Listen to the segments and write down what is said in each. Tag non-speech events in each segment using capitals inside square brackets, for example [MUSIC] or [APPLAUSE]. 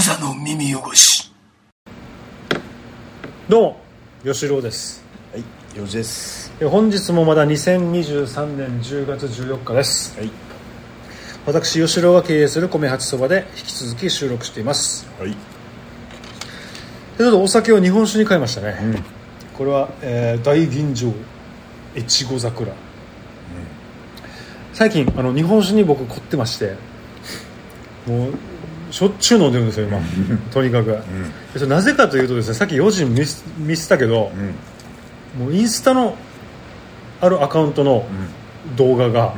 無座の耳汚し。どうも吉郎です。はい、4時です。え本日もまだ2023年10月14日です。はい。私吉郎が経営する米八そばで引き続き収録しています。はい。でちょっとお酒を日本酒に変えましたね、これは、えー大吟醸越後桜、最近あの日本酒に僕凝ってましてもうしょっちゅう飲んでるんですよ今。とにかく、でそれなぜかというとですねさっき4時見せ見せたけど、もうインスタのあるアカウントの動画が、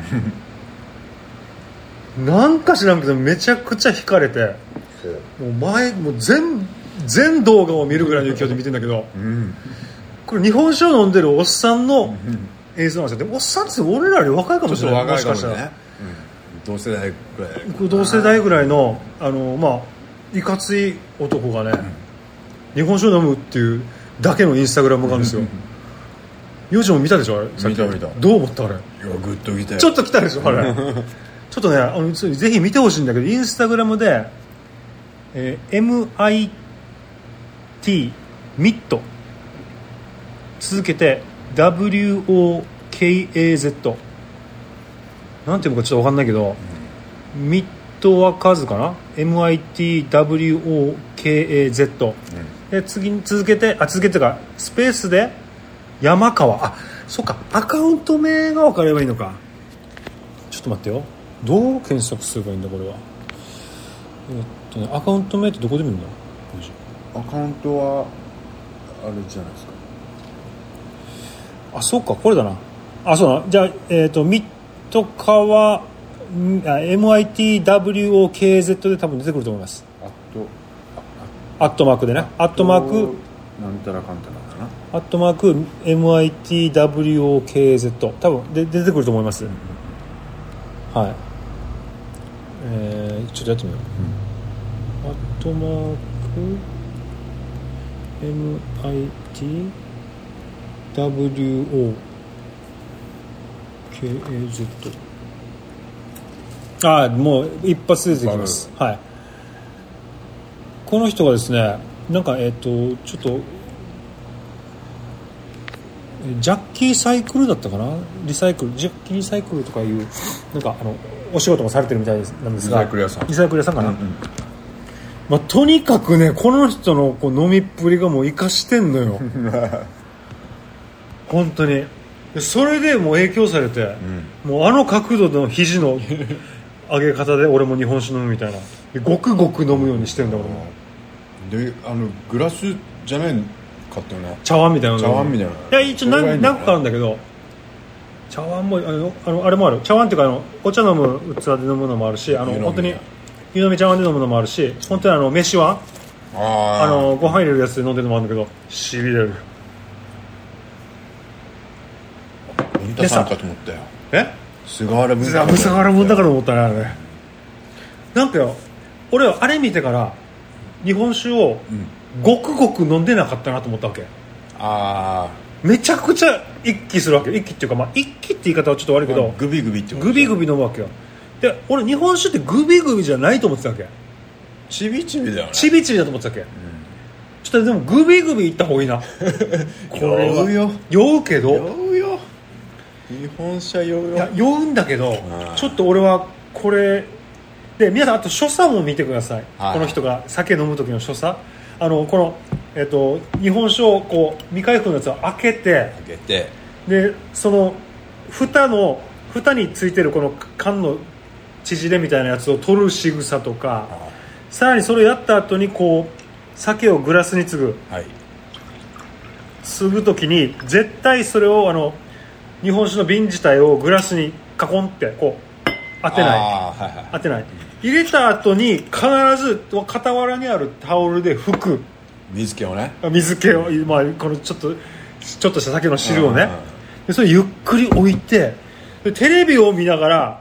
なんか知らんけどめちゃくちゃ惹かれてもう前もう全全動画を見るぐらいの勢いで見てんだけどうん。これ日本酒を飲んでるおっさんの映像なんですよ。でもおっさんって俺らより若いかもしれない。ちょっと若いかもしかしたら。ね。うん。同世代ぐらい。同世代ぐらいのあのまあいかつい男がね、日本酒を飲むっていうだけのインスタグラムがあるんですよ。4時も見たでしょあれ見た見た。どう思ったあれ？いや、グッときたよ。ちょっと来たでしょあれ。[LAUGHS] ちょっとねあのぜひ見てほしいんだけどインスタグラムで、えー MIT ミット。続けて WOKAZ なんていうのかちょっと分かんないけど、ミットは数かな？MITWOKAZ で次に続けてあ続けてか。スペースで山川。あそっか。アカウント名が分かればいいのか。ちょっと待ってよ。どう検索すればいいんだこれは？えっとねアカウント名ってどこで見るんだアカウントは、あれじゃないですか。あそうか。これだな。あそうだな。じゃあえっ、とミット川んあ MITWOKZ で多分出てくると思います。あと、アットマークでねアットマーク。なんたらかんたらかな。アットマーク MITWOKZ 多分で出てくると思います、はい。えー、ちょっとやってみよう、アットマーク MITWOKZ ああもう一発で出てきます。はい。この人がですねなんかえっ、とちょっとえジャッキーサイクルだったかな？リサイクルジャッキーサイクルとかいうなんかあのお仕事もされてるみたいですなんですが。リサイクル屋さん。リサイクル屋さんかな、まあ、とにかくねこの人のこう飲みっぷりがもう生かしてんのよ。[LAUGHS] 本当に。でそれでもう影響されて、もうあの角度の肘の上げ方で俺も日本酒飲むみたいな。でごくごく飲むようにしてんだ俺も。で、あの、グラスじゃないかったよね。茶碗みたいなの。茶碗みたいな。いや一応何何個かあるんだけど茶碗もあのあのあれもある。茶碗っていうかあのお茶飲む器で飲むのもあるしあの本当に湯飲み茶碗で飲むのもあるし本当にあの飯碗ああのご飯入れるやつで飲んでるのもあるんだけどしびれる文太さんかと思ったよ。え？菅原文いや菅原もんだから思ったねあれ。ねなんかよ俺はあれ見てから日本酒をごくごく飲んでなかったなと思ったわけ。あめちゃくちゃ一気するわけ一気っていうかまあ一気って言い方はちょっと悪いあけどグビグビってことグビグビ飲むわけよ。で俺日本酒ってグビグビじゃないと思ってたわけ。ちびちびだよね。チビチビだと思ってたわけ、ちょっとでもグビグビいった方がいいな。これは酔うよ。酔うけど。酔うよ日本車酔うよいや酔うんだけどんちょっと俺はこれで皆さんあと所作も見てください、はい。この人が酒飲む時の所作。あのこの、えっと日本酒をこう未開封のやつを開けて開けて。でその蓋の蓋についてるこの缶の縮れみたいなやつを取る仕草とかさらにそれをやった後にこう酒をグラスに継ぐ。はい。継ぐ時に絶対それをあの日本酒の瓶自体をグラスにカコンってこう当てない。はいはい。当てない。入れた後に必ず傍らにあるタオルで拭く。水気をね。水気を、まあ、このちょっとちょっとした酒の汁をね。でそれゆっくり置いてでテレビを見ながら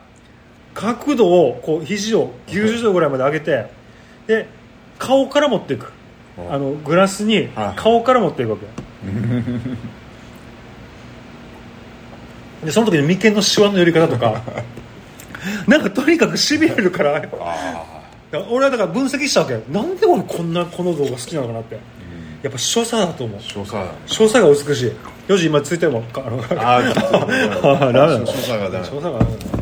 角度をこう肘を90度ぐらいまで上げてで顔から持っていく。うんあのグラスにはい。顔から持っていくわけ [LAUGHS] でその時の眉間のシワの寄り方とか。[LAUGHS] なんかとにかくしびれるから。あ俺はだから分析したわけなんで俺こんなこの動画好きなのかなって。やっぱ所作だと思う。所作だ所作が美しい。よし今ついても。あのああダメだ。所作がダメ所作がダメだ。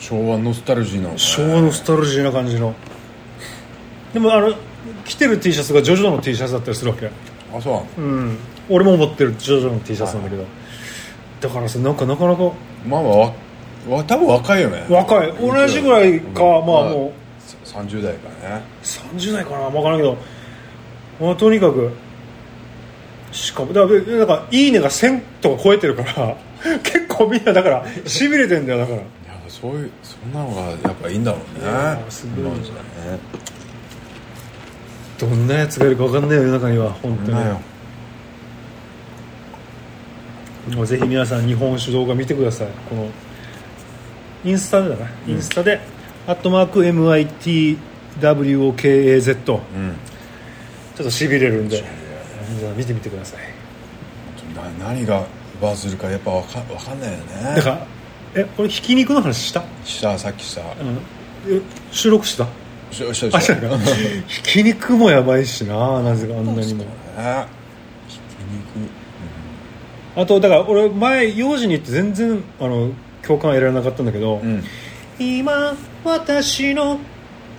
昭和ノスタルジーな昭和のスタルジーな感じの。でもあの着てる T シャツがジョジョの T シャツだったりするわけ。あそううん。俺も持ってるジョジョの T シャツなんだけど、だからさなんかなかなか。まあまあわわ多分若いよね。若い。同じぐらいか、まあもう。30代からね30代かな。分からんけど、まあ、とにかく。しかもだからだからいいねが1000とか超えてるから。[LAUGHS] 結構みんなだからしびれてんだよだから。いやそういうそんなのがやっぱいいんだろうね。すごい。ねどんなやつがいるか分かんないよ世の中には本当にもうぜひ皆さん日本酒動画見てください。このインスタでだな、インスタで「アットマーク MITWOKAZ」ちょっうん。としびれるんで。皆さん見てみてください。な何がバズるかやっぱわかわかんないよね。だからえこれひき肉の話した、したさっきした。うん、え収録した？ししたあした。か [LAUGHS] ひき肉もやばいしななぜかあんなにも。ね。ひきあとだから俺前幼児に行って全然あの共感得られなかったんだけど、肉うん。今私の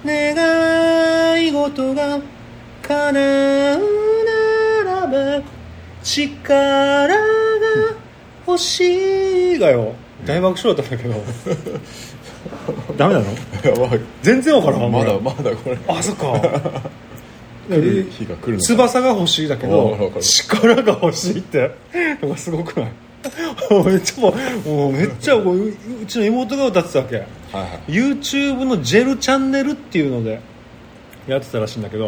願い事が叶うならば力が欲しいがよ。大爆笑だったんだけど。[LAUGHS] ダメなの？全然わからんまだまだこれ。あそっか日が来る翼が欲しいだけど力が欲しいってなんかすごくない？[LAUGHS] めっちゃもうめっちゃもうちの妹が歌ってたわけ。はいはい。YouTube のジェルチャンネルっていうのでやってたらしいんだけど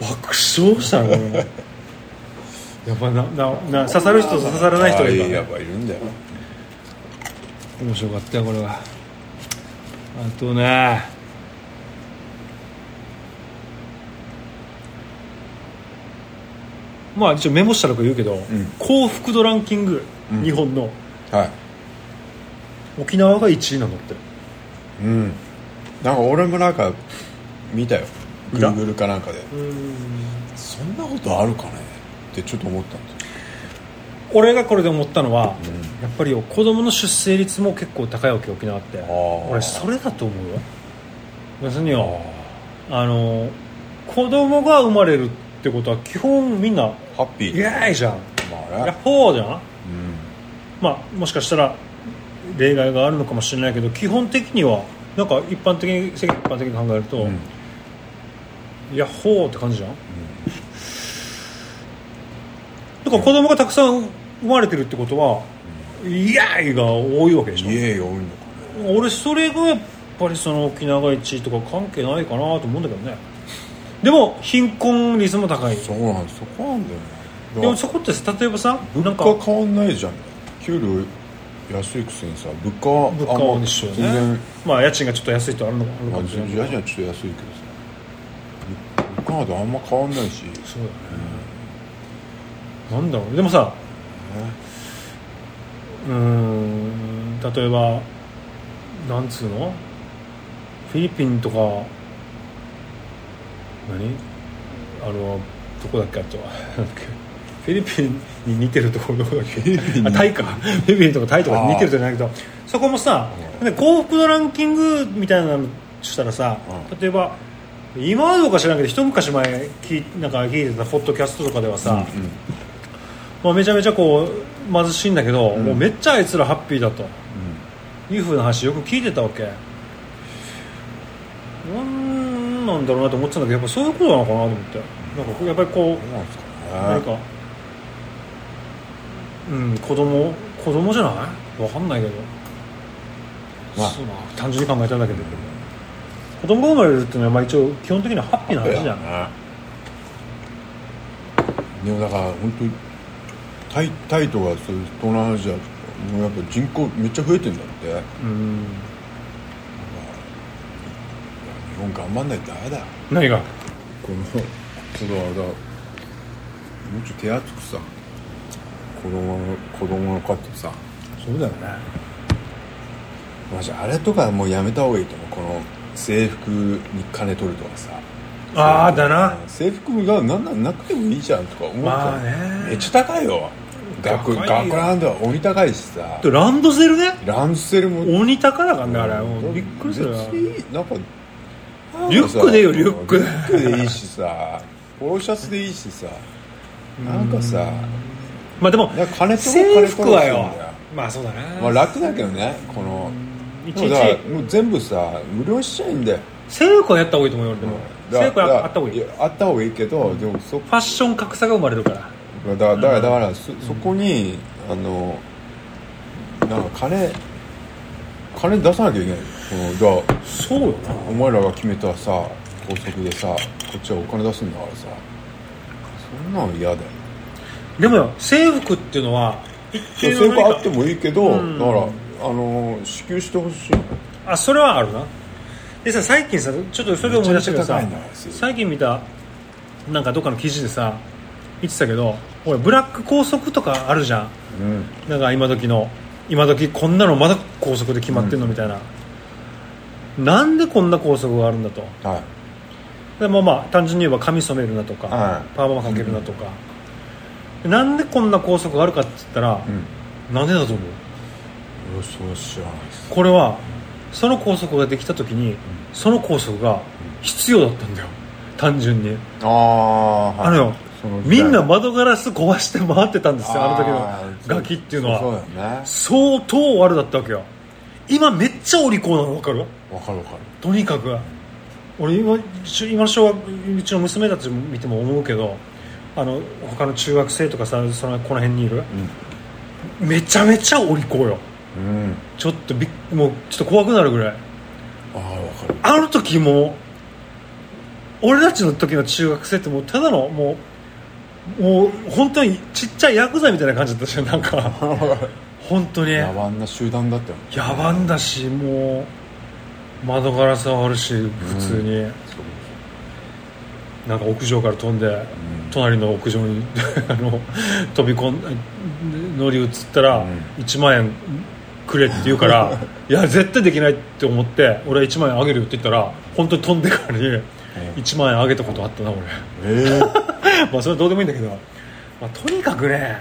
爆笑したの [LAUGHS] やっぱななな刺さる人と刺さらない人がいるからあやっぱいるんだよ面白かったよこれは。あとねまあ一応メモしたのか言うけど、ん。幸福度ランキング、うん。日本の。はい。沖縄が1位なのって。うん。なんか俺もなんか見たよ。見た Google かなんかで。そんなことあるかね？ってちょっと思ったんですよ。俺がこれで思ったのは、ん。やっぱり子供の出生率も結構高いわけ沖縄って。ー。俺それだと思うよ。要するによあの子供が生まれるってことは基本みんなハッピー。イエーイじゃんまあヤッねホーじゃん。うんまあもしかしたら例外があるのかもしれないけど基本的にはなんか一般的に世間一般的に考えると、うん。ヤッホーって感じじゃん、だから子供がたくさん生まれてるってことは、イエーイが多いわけでしょ。多いのかね。俺それがやっぱりその沖縄が1位とか関係ないかなと思うんだけどねでも貧困率も高い。そうなんです。そこなんだよねでもそこって例えばさなんか。物価変わんないじゃん。給料安いくせにさ物価は物価は一緒よ全然。ねまあ家賃がちょっと安いとあるのあるまあかもしれないけど。家賃はちょっと安いけどさ。物価なんてあんま変わんないしそうだね、なんだろう。でもさうーん例えばなんつうの？フィリピンとか何？あのどこだっけあとは？[LAUGHS] フィリピンに似てるところどこだっけ？あタイか。フィリピンとかタイとかに似てるじゃないけどそこもさで幸福度ランキングみたいなのしたらさ、う例えば今はどうか知らんけど一昔前聞いなんか聞いてたポッドキャストとかではさ、うんまあ、めちゃめちゃこう貧しいんだけど、ん。もうめっちゃあいつらハッピーだとういうふうな話よく聞いてたわけ。なんなんだろうなと思ってたんだけどやっぱそういうことなのかなと思って。なんかやっぱりこうなんですうかね。何かうん子供子供じゃない？わかんないけど、まあ。そうな。単純に考えただけで子供が生まれるっていうのはまあ一応基本的にはハッピーな話じゃん。ねでもだから本当にタイタイとかそういう東南アジアもうやっぱ人口めっちゃ増えてんだって。うん頑張んないとダメだ。よ何が？このこのあれだもうちょっと手厚くさ子供の子供の数さそうだよね。マジあれとかもうやめた方がいいと思う。この制服に金取るとかさ。ああだな。制服がなんなんなくてもいいじゃんとか思ってた、まあね。めっちゃ高いよ。学学ランドは鬼高いしさ。でランドセルね。ランドセルも。鬼高だからねあれ。もうびっくりするよ別になんかリュックでよリュック。リュックでいいしさ。ポロシャツでいいしさ。なんかさ。まあでも金と制服はよ。まあそうだな。まあ楽だけどねこの。いちいでもう全部さ無料にしちゃいいんだよ。制服はやった方がいいと思うよ俺でも。だ制服はだあった方がいい。やあった方がいいけどでもそファッション格差が生まれるから。だからだからだからそそこにあのなんか金金出さなきゃいけないこのだそうよなお前らが決めたさ高速でさこっちはお金出すんだからさ。そんなの嫌だよ。でもよ制服っていうのは一定制服あってもいいけど、うん。だからあの支給してほしい。あそれはあるな。でさ最近さちょっとそれで思い出したけどさ最近見たなんかどっかの記事でさ言ってたけど俺ブラック高速とかあるじゃん。うん。なんか今時の今時こんなのまだ高速で決まってんのみたいな、なんでこんな高速があるんだと。はい。でもまあ単純に言えば髪染めるなとか、はい。パーマかけるなとか、なんでこんな高速があるかって言ったら、うん。なんでだと思う？これはその高速ができた時にその高速が必要だったんだよ。単純に。ああ、はい。あのよみんな窓ガラス壊して回ってたんですよあの時のガキっていうのは。ね。相当悪だったわけよ今めっちゃお利口なの分かる？わかるわかる。とにかく。俺今し今の小学うちの娘たち見ても思うけどあの他の中学生とかさそのこの辺にいる。めちゃめちゃお利口よ。うん、うん、ちょっとびっもうちょっと怖くなるぐらい。ああわかる。あの時も俺たちの時の中学生ってもうただのもうもう本当にちっちゃいヤクザみたいな感じだったしなんか [LAUGHS] 本当に。野蛮な集団だったよ野蛮だしもう窓ガラスはあるし普通に、そうなんか屋上から飛んで、隣の屋上に [LAUGHS] あの飛び込ん乗り移ったら、うん。1万円くれって言うから [LAUGHS] いや絶対できないって思って俺は1万円あげるよって言ったら本当に飛んでからに1万円あげたことあったな俺。ええ [LAUGHS] まあそれはどうでもいいんだけど、まあ、とにかくね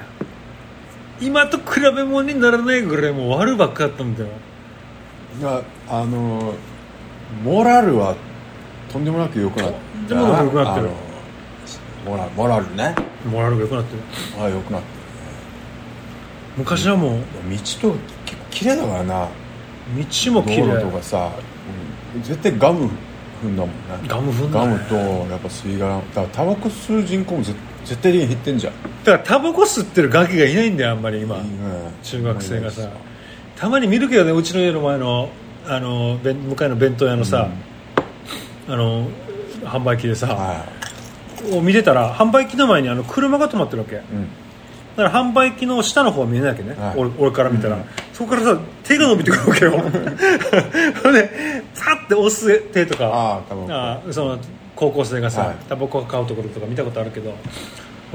今と比べ物にならないぐらいもう悪ばっかだったんだよがあのモラルはとんでもなく良くなっとんでも良くなってる。モラルモラルね。モラルが良くなってる。ああ良くなって昔はもうる道と結構綺麗だからな。道も綺道路麗とかさ、うん絶対ガム踏んだもんね。ガム踏んだね。ガムとやっぱ吸い殻。だからタバコ吸う人口もぜ絶対的に減ってんじゃん。だからタバコ吸ってるガキがいないんだよあんまり今。いいね中学生がさ。た。まに見るけどねうちの家の前のあの弁向かいの弁当屋のさ、あの販売機でさ、はを見てたら販売機の前にあの車が止まってるわけ。だい、うん、から販売機の下の方は見えないわけね、はい。俺俺から見たら、そこからさ手が伸びてくるわけよ。[LAUGHS] ほんでザッて押す手とか。ああその高校生がさ、はい。タバコ買うところとか見たことあるけど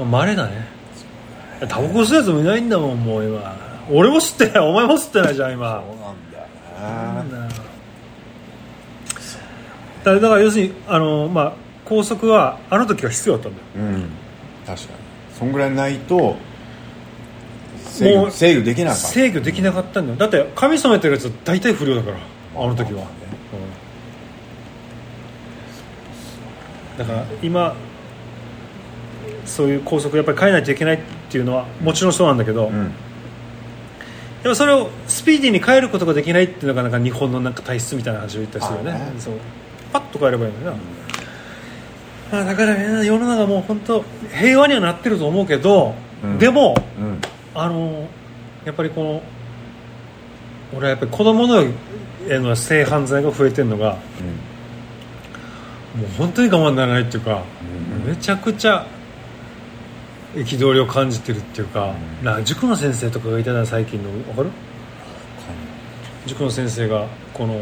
まれだね。タバコ吸うやつもいないんだもんもう今。俺も吸ってない。お前も吸ってないじゃん今。そうなんだよねだだから要するにあの、まあ、高速はあの時は必要だったんだよ。うん。確かに。そんぐらいないと制もう御制御できなかった。制御できなかったんだよ。だって髪染めてるやつ大体不良だからあの時は、まあねうんだから今そういう高速やっぱり変えないといけないっていうのはもちろんそうなんだけど、うん。でもそれをスピーディーに変えることができないっていうのがなんか日本のなんか体質みたいな話を言ったりするよね。あね。そう。パッと変えればいいのにな、まあ、だからね世の中もう本当平和にはなってると思うけど、うん。でもうん。あのやっぱりこの俺はやっぱり子供のへの性犯罪が増えてるのがもう本当に我慢ならないっていうか、うん。めちゃくちゃ憤りを感じてるっていうか、うん。な塾の先生とかがいたな最近の分かる？塾の先生がこの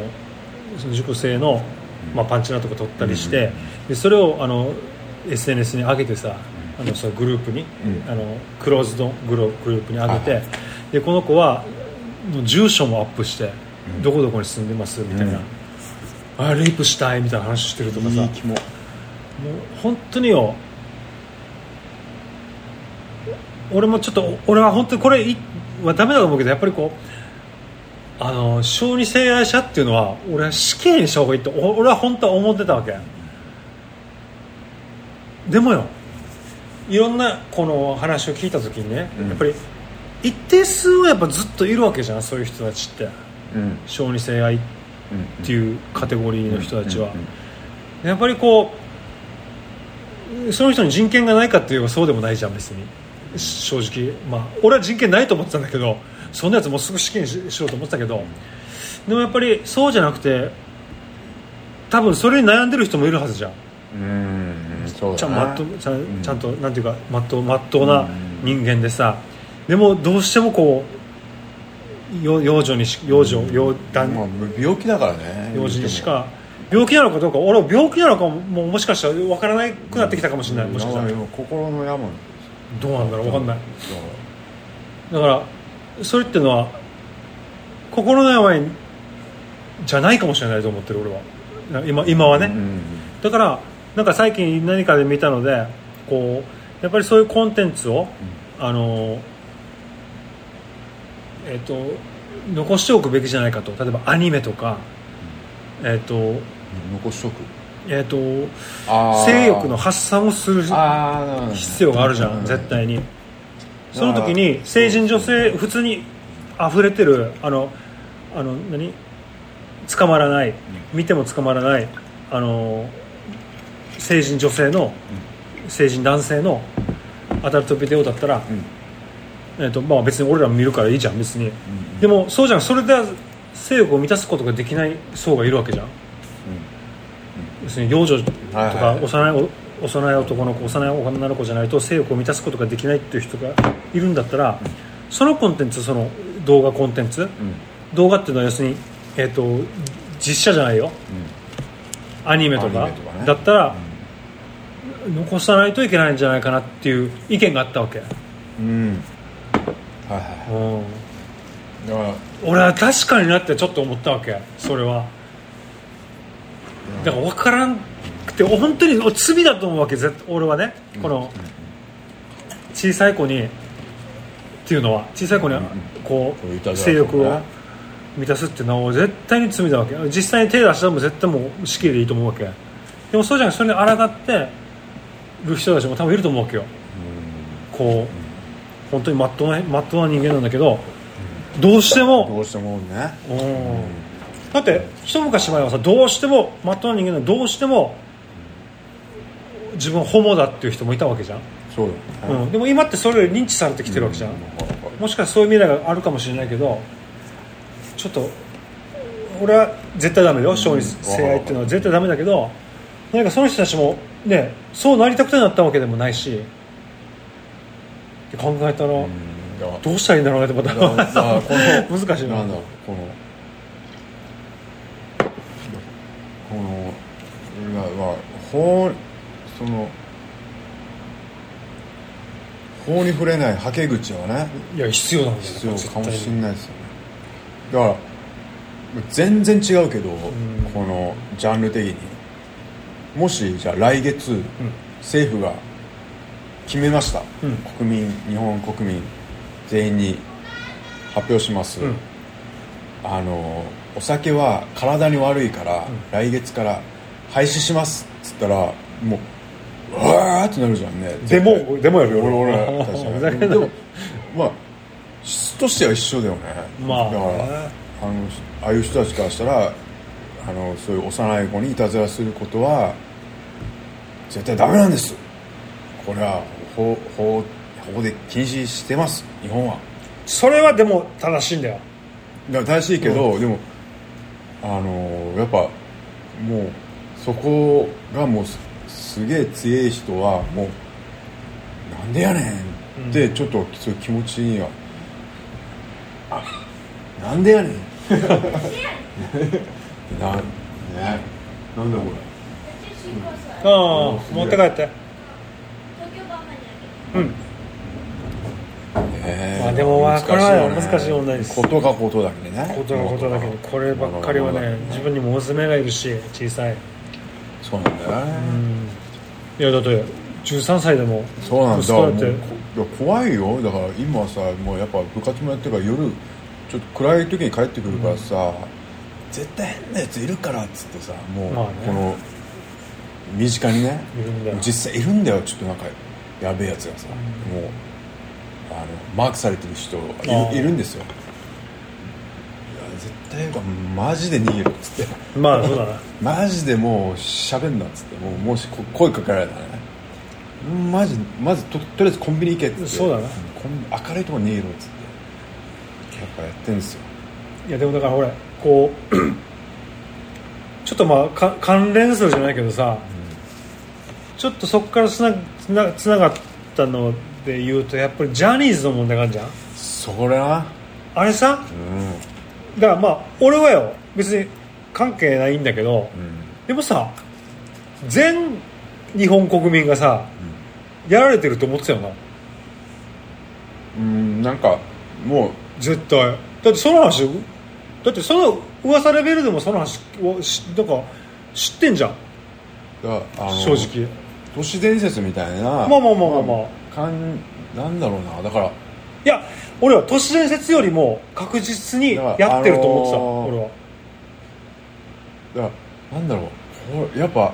その塾生の、まあ、パンチラとか取ったりして、でそれをあの SNS に上げてさ、あのそのグループに、うん。あのクローズドグルグループに上げて、はいでこの子はの住所もアップして、うん。どこどこに住んでますみたいな、うんあレイプしたいみたいな話してるとかさ。いい気も。もう本当によ。俺もちょっと俺は本当にこれいはダメだと思うけどやっぱりこうあの小児性愛者っていうのは俺は死刑にした方がいいってお俺は本当は思ってたわけ。でもよいろんなこの話を聞いた時にね、うん。やっぱり一定数はやっぱずっといるわけじゃんそういう人たちって。うん。小児性愛っうんていうカテゴリーの人たちは、やっぱりこうその人に人権がないかっていうとそうでもないじゃん別に。正直。まあ俺は人権ないと思ってたんだけどそんなやつもうすぐ死刑にししようと思ってたけど。でもやっぱりそうじゃなくて多分それに悩んでる人もいるはずじゃん。うんうんそうちゃまっとちゃんとなんていうかまっとうまっとうな人間でさ。でもどうしてもこうよ幼女にし幼女幼男。まあ病気だからね幼児にしか病気なのかどうか俺は病気なのかももうもしかしたら分からなくなってきたかもしれない、もしかしたら。心の病。どうなんだろう分かんない。だだからそれっていうのは心の病じゃないかもしれないと思ってる俺は。な今今はね、うんだからなんか最近何かで見たのでこうやっぱりそういうコンテンツを、あのえっ、と残しておくべきじゃないかと。例えばアニメとか、えっ、と残しとく？えっ、と性欲の発散をする必要があるじゃん絶対に。その時に成人女性普通に溢れてるあのあの何？捕まらない。見ても捕まらないあの成人女性の成人男性のアダルトビデオだったら、うんえーとまあ、別に俺らも見るからいいじゃん別に、でもそうじゃん。それでは性欲を満たすことができない層がいるわけじゃん、要するに幼女とはいかはい。幼いお幼い男の子幼い女の子じゃないと性欲を満たすことができないっていう人がいるんだったら、そのコンテンツその動画コンテンツ、うん。動画っていうのは要するに、えー、と実写じゃないよ。アニメとかアニメとかね。だったら、残さないといけないんじゃないかなっていう意見があったわけ、うんうんはいはうん、いだから俺は確かになってちょっと思ったわけそれは。だから分からんくて本当に罪だと思うわけ絶俺はね。この小さい子にっていうのは小さい子にここう性欲を満たすっていうのは絶対に罪だわけ。実際に手出したらもう絶対もう死刑でいいと思うわけ。でもそうじゃなくてそれに抗ってる人たちも多分いると思うわけよ。こう本当にまっとうなまっとうな人間なんだけどどうしてもどうしてもね。うん。だって一昔前はさどうしてもまっとうな人間どうしても自分ホモだっていう人もいたわけじゃん、そうだよ。ねうん、でも今ってそれ認知されてきてるわけじゃん、うん。もしかしたらそういう未来があるかもしれないけどちょっと俺は絶対ダメだよ。小児性愛っていうのは絶対ダメだけど何かその人たちもねそうなりたくてなったわけでもないしって考えたら、どうしたらいいんだろうねってまた [LAUGHS] 難しいな。なんだこのこのまあまあ法その法に触れないはけ口はねいや必要なんだよ。必要かもしれいないですよね。だから全然違うけど、ん。このジャンル的に。もしじゃあ来月、政府が決めました、うん。国民日本国民全員に発表します、うん。あのお酒は体に悪いから、来月から廃止します。っつったらもううわーってなるじゃんね。でもでもやるよ俺俺でもまあ質としては一緒だよね。まあだからあのああいう人たちからしたらあのそういう幼い子にいたずらすることは絶対ダメなんです。これは法法法で禁止してます日本は。それはでも正しいんだよ。だ正しいけど、でもあのやっぱもうそこがもうすすげえ強い人はもうなんでやねんってちょっとそういう気持ちには、あなんでやねん。[LAUGHS] なね。なんだこああ持って帰ってうん。えまあでもまあこれは難しい問題です。ことがことだけでね。ことがことだけどこればっかりはね自分にも娘がいるし小さい。そうなんだよね、いやだって13歳でもそうなんだ。息子だ怖いよ。だから今さもうやっぱ部活もやってるから夜ちょっと暗い時に帰ってくるからさ、絶対変なやついるからっつってさもうまあね。この身近にね実際いるんだよ。ちょっとなんかやべえやつがさ、もうあのマークされてる人いるんですよ。いや絶対マジで逃げるっつって。まあそうだな。マジでもう喋んなっつって。もうもしこ声かけられたらね。マジまずととりあえずコンビニ行けっつって。そうだな。明るいとこ逃げろっつって。やっぱやってんですよ。いやでもだからほらこうちょっとまあか関連するじゃないけどさ、ちょっとそこからつなつなつながったので言うとやっぱりジャニーズの問題があるじゃん。それなあれさ？うん。だからまあ俺はよ別に関係ないんだけど、うん。でもさ全日本国民がさ、やられてると思ってたよな。うんなんかも絶対。だってその話だってその噂レベルでもその話をしなんか知ってんじゃん。正直都市伝説みたいなまあまあまあまあまあ。かんなんだろうな。だからいや俺は都市伝説よりも確実にやってると思ってた、あのー俺は。だからなんだろう。これやっぱ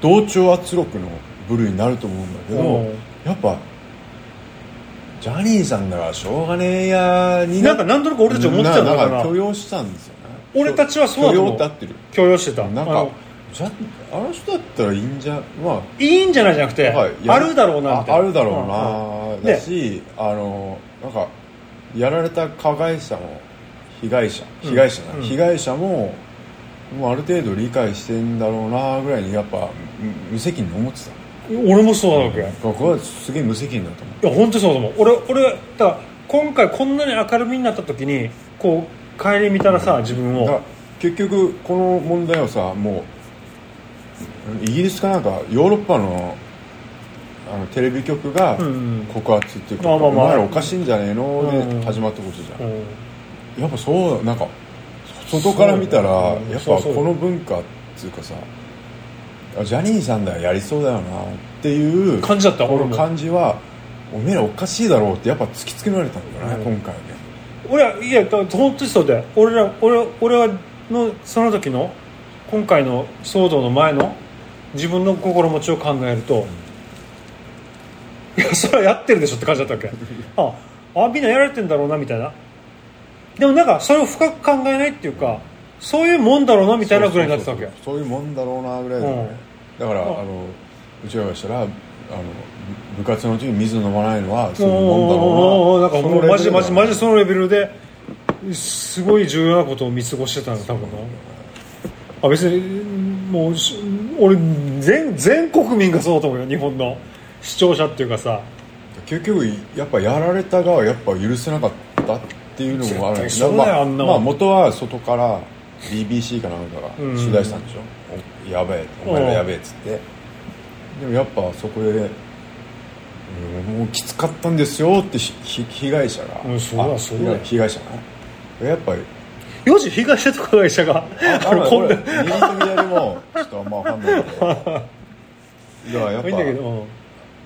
同調圧力の部類になると思うんだけど、うん。やっぱジャニーさんだからしょうがねえやになんかなんとなく俺たち思ってたのかな。なんか許容したんですよね。俺たちはそうだと許思う容って合ってる。許容してた。なんかじゃあの人だったらいいんじゃまあ。いいんじゃないじゃなくて、はいや。あるだろうなみたいな。ああるだろうな、うんうん。だし、あのなんかやられた加害者も被害者被害者な、うん。被害者ももうある程度理解してんだろうなぐらいにやっぱむ無責任に思ってた。俺もそうなわけ、い僕はすげえ無責任だと思う。や本当そうだと思う。俺俺だから今回こんなに明るみになった時にこう帰り見たらさ自分だからを結局この問題をさもうイギリスかなんかヨーロッパのあのテレビ局が告発っていうか、まあまあまあ。お前らおかしいんじゃねえの？うんで始まったことじゃん、うん。やっぱそうなんか外から見たらやっぱこの文化っていうかさあジャニーさんだよやりそうだよなっていう感じだったこの俺も。感じはおめえらおかしいだろうってやっぱ突きつけられたんだよね、うん。今回はね。俺はいや本当にそうだよ。俺ら俺俺はのその時の今回の騒動の前の自分の心持ちを考えると、いやそれはやってるでしょって感じだったわけ。ああみんなやられてんだろうなみたいな。でもなんかそれを深く考えないっていうかそういうもんだろうなみたいなぐらいになってたわけ。よそういうもんだろうなぐらいだよね、だからあうん。のうちらがしたらあの部活の時に水飲まないのはそういうもんだろうな。なんかもうマジでマジでマジでそそのレベルですごい重要なことを見過ごしてたんだ多分なあ別にもうし俺全全国民がそうだと思うよ日本の。視聴者っていうかさ。結局やっぱやられた側はやっぱ許せなかったっていうのもある絶対そうだよまあまあ元は外から BBC かなんかがうん。取材したんでしょ、おやべえお前らやべえっつって。でもやっぱそこで、うんもうきつかったんですよって被害者が、うんそうだあそうだよ。被害者がやっぱり4時被害者と加害者があのこれこんな右と左もちょっとあんま分かんないけど。だからやっいいんだけど、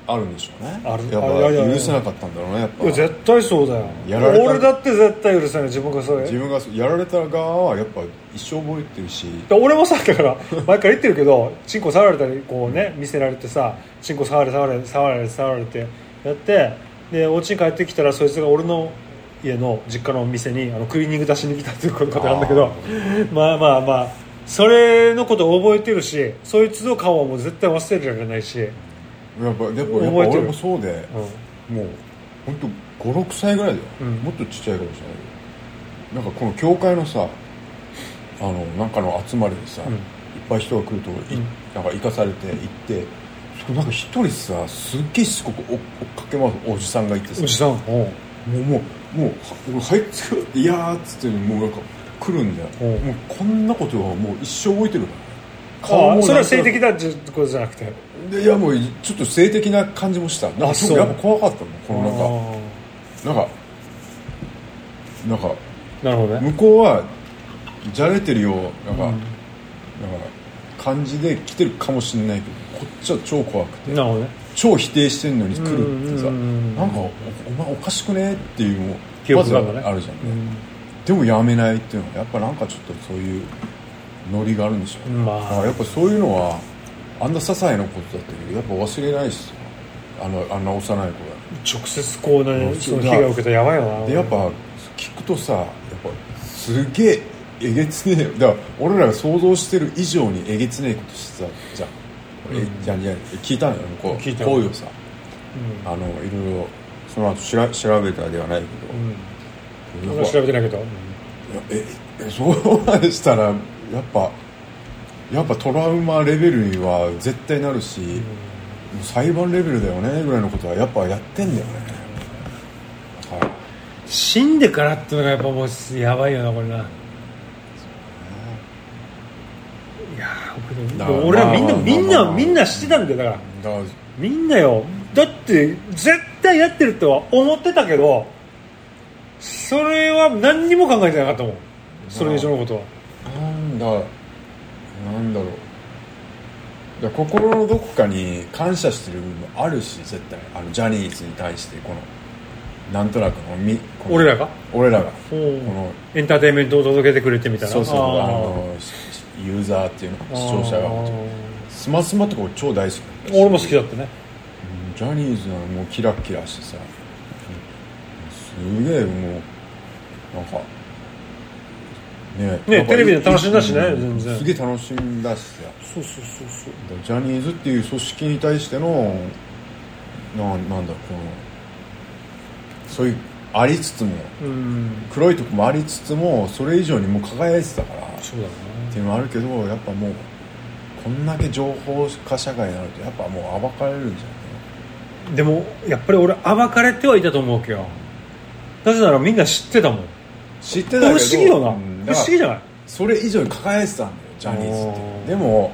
あるんでしょうね。ある。やっぱ許せなかったんだろうねやっぱ。いや絶対そうだよ。やられた俺だって絶対許せない自分がそれ自分がやられた側はやっぱ一生覚えてるし。で俺もさだから [LAUGHS] 前から言ってるけどチンコ触られたりこうね見せられてさチンコ触れ触れ触られ触られてやってでお家に帰ってきたらそいつが俺の家の実家の店にあのクリーニング出しに来たっていうことがあるんだけどまあまあまあそれのことを覚えてるしそいつの顔はもう絶対忘れられないし、やっぱやっぱやっぱ覚えてる。俺もそうでうん。もう本当56歳ぐらいだよ、うん。もっとちっちゃいかもしれないけどなんかこの教会のさあのなんかの集まりでさ、うん。いっぱい人が来るとい、うん。なんか行かされて行ってそこなんか一人さすっげえしつこく追っかけ回すおじさんがいてさ。おじさん？う。んもうもうもうは俺入ってくるいやーっつってもうなんか来るんだよ、うん。もうこんなことはもう一生覚えてるからそれは性的だってことじゃなくて。でいやもうちょっと性的な感じもした。なんかあそう。やっぱ怖かったのこのなんか。あなんかなんかなるほどね。向こうはじゃれてるよなんか、うん。なんか感じで来てるかもしれないけどこっちは超怖くて。なるほどね超否定してんのに来るってさ、なんかおお前おかしくねっていうまずあるじゃん、うんでもやめないっていうのはやっぱなんかちょっとそういうノリがあるんでしょう、まあ。やっぱそういうのはあんな些細なことだったけどやっぱ忘れないしさあのあんな幼い子が。直接こうねうん。その被害を受けたらやばいよな。でやっぱ聞くとさやっぱすげええげつねえだから俺らが想像してる以上にえげつねえことしてたじゃん、えうん。じゃあじゃあ聞いたのよこう。行為をさ。うん。あのいろいろその後しら調べたではないけど、うん。調べてないけど。いやええそうしたらやっぱやっぱトラウマレベルには絶対なるし、もう裁判レベルだよねぐらいのことはやっぱやってんだよね。だから死んでからっていうのがやっぱもうやばいよなこれないやーだから俺はみんなまあまあみんなまあ。みんな知ってたんだよだから。だから。みんなよ。だって絶対やってるとは思ってたけどそれは何にも考えてなかったもん。それ以上のことは。なんだなんだろう。だから心のどこかに感謝してる部分もあるし絶対。あのジャニーズに対してこのなんとなくのみこの俺らが？俺らが。こう。んのエンターテインメントを届けてくれてみたいな。そうそう。あー。あのしユーザーっていうの視聴者が。スマスマとか俺超大好き俺も好きだったね。うんジャニーズなのもうキラキラしてさ。すげえもうなんかねねテレビで楽しんだしねうん全然。すげえ楽しんだしさ。そうそうそうそう。ジャニーズっていう組織に対してのなんなんだこのそういうありつつもうん。黒いとこもありつつもそれ以上にもう輝いてたから。っそうだていうのはあるけどやっぱもうこんだけ情報化社会になるとやっぱもう暴かれるんじゃないなでもやっぱり俺暴かれてはいたと思うわけよ。なぜならみんな知ってたもん。知って不思議よな、不思議じゃない？それ以上に輝いてたんだよジャニーズっおてー。でも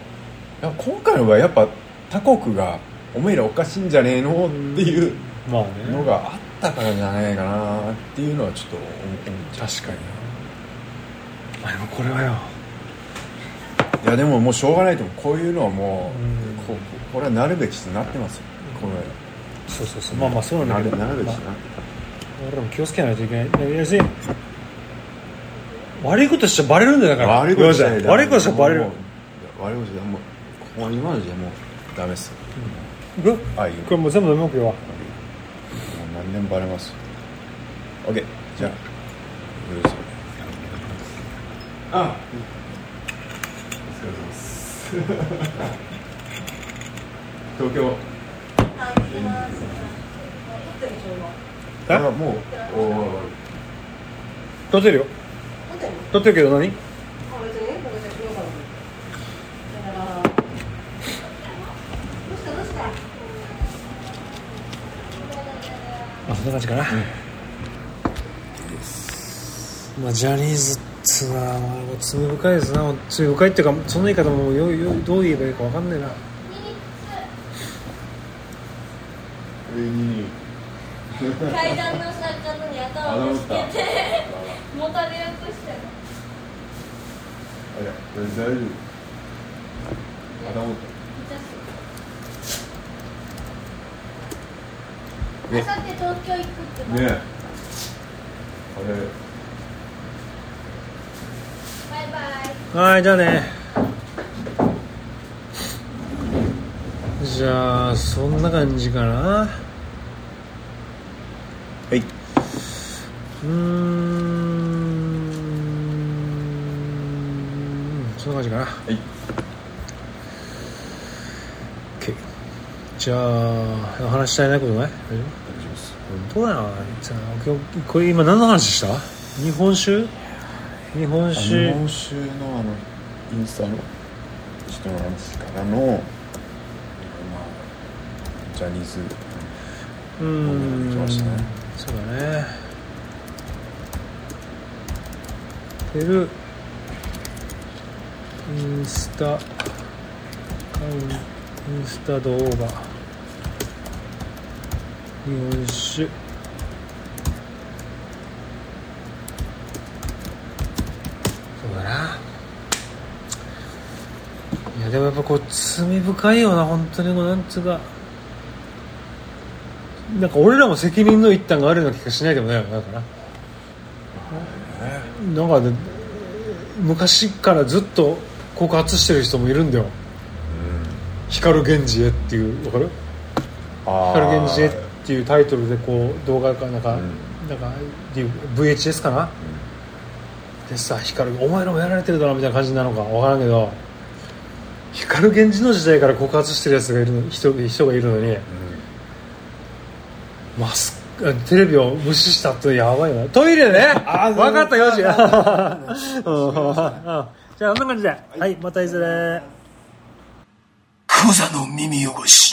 今回の場合やっぱ他国がお前らおかしいんじゃねえのっていうのがあったからじゃないかなっていうのはちょっと思っちゃう。確かにな。まあでもこれはよいやでももうしょうがないと思う。こういうのはもうん。うここれはなるべきしてなってますよ。これそうそうそう。まあまあそうなんだけど。なるべきしまあな俺らも気をつけないといけない。要するに悪いことしちゃバレるんだよだから。悪いことしたら世の中悪いことしちゃバレる。悪いことしたらもうここ今の時代もうダメですよ。いくあいい。よこれもう全部飲みますよもう何年バレます？OK じゃあ許すあお疲れ様です東京えあもう撮ってるよ撮ってるけど何あそんな感じかな、まあジャニーズっつうのはまあ罪深いですな。罪深いっていうかその言い方もよよどう言えばいいか分かんな。いな階段の下方に頭をつけてもたれよくしてあいや大丈夫。頭あさって東京行くってね。えあれはいじゃあね。じゃあそんな感じかな。はい、うーん。そんな感じかな。はい、OK じゃあ話したいないことない大丈大丈夫です夫どうだなじゃあ今日これ今何の話した？日本酒？日本日酒本酒のあのインスタの人の話からの、まあ、ジャニーズうー音楽来ましたね。そうだね。てるインスタインスタ動画。日本酒でもやっぱこう罪深いよな本当に。こうなんつうか。なんか俺らも責任の一端があるような気がしないでもないよななんかななんかね昔からずっと告発してる人もいるんだよ。光源氏へっていうわかる？あ光源氏へっていうタイトルでこう動画かなんか、うん。なんか VHS かな、でさ光お前らもやられてるだろみたいな感じなのか分からんけど光源氏の時代から告発してるやつがいるの人人がいるのに、マスクテレビを無視したってやばいよな。トイレね！分かったよしうんうんじゃあ [LAUGHS] あんな感じで。はい、またいずれ。クザの耳汚し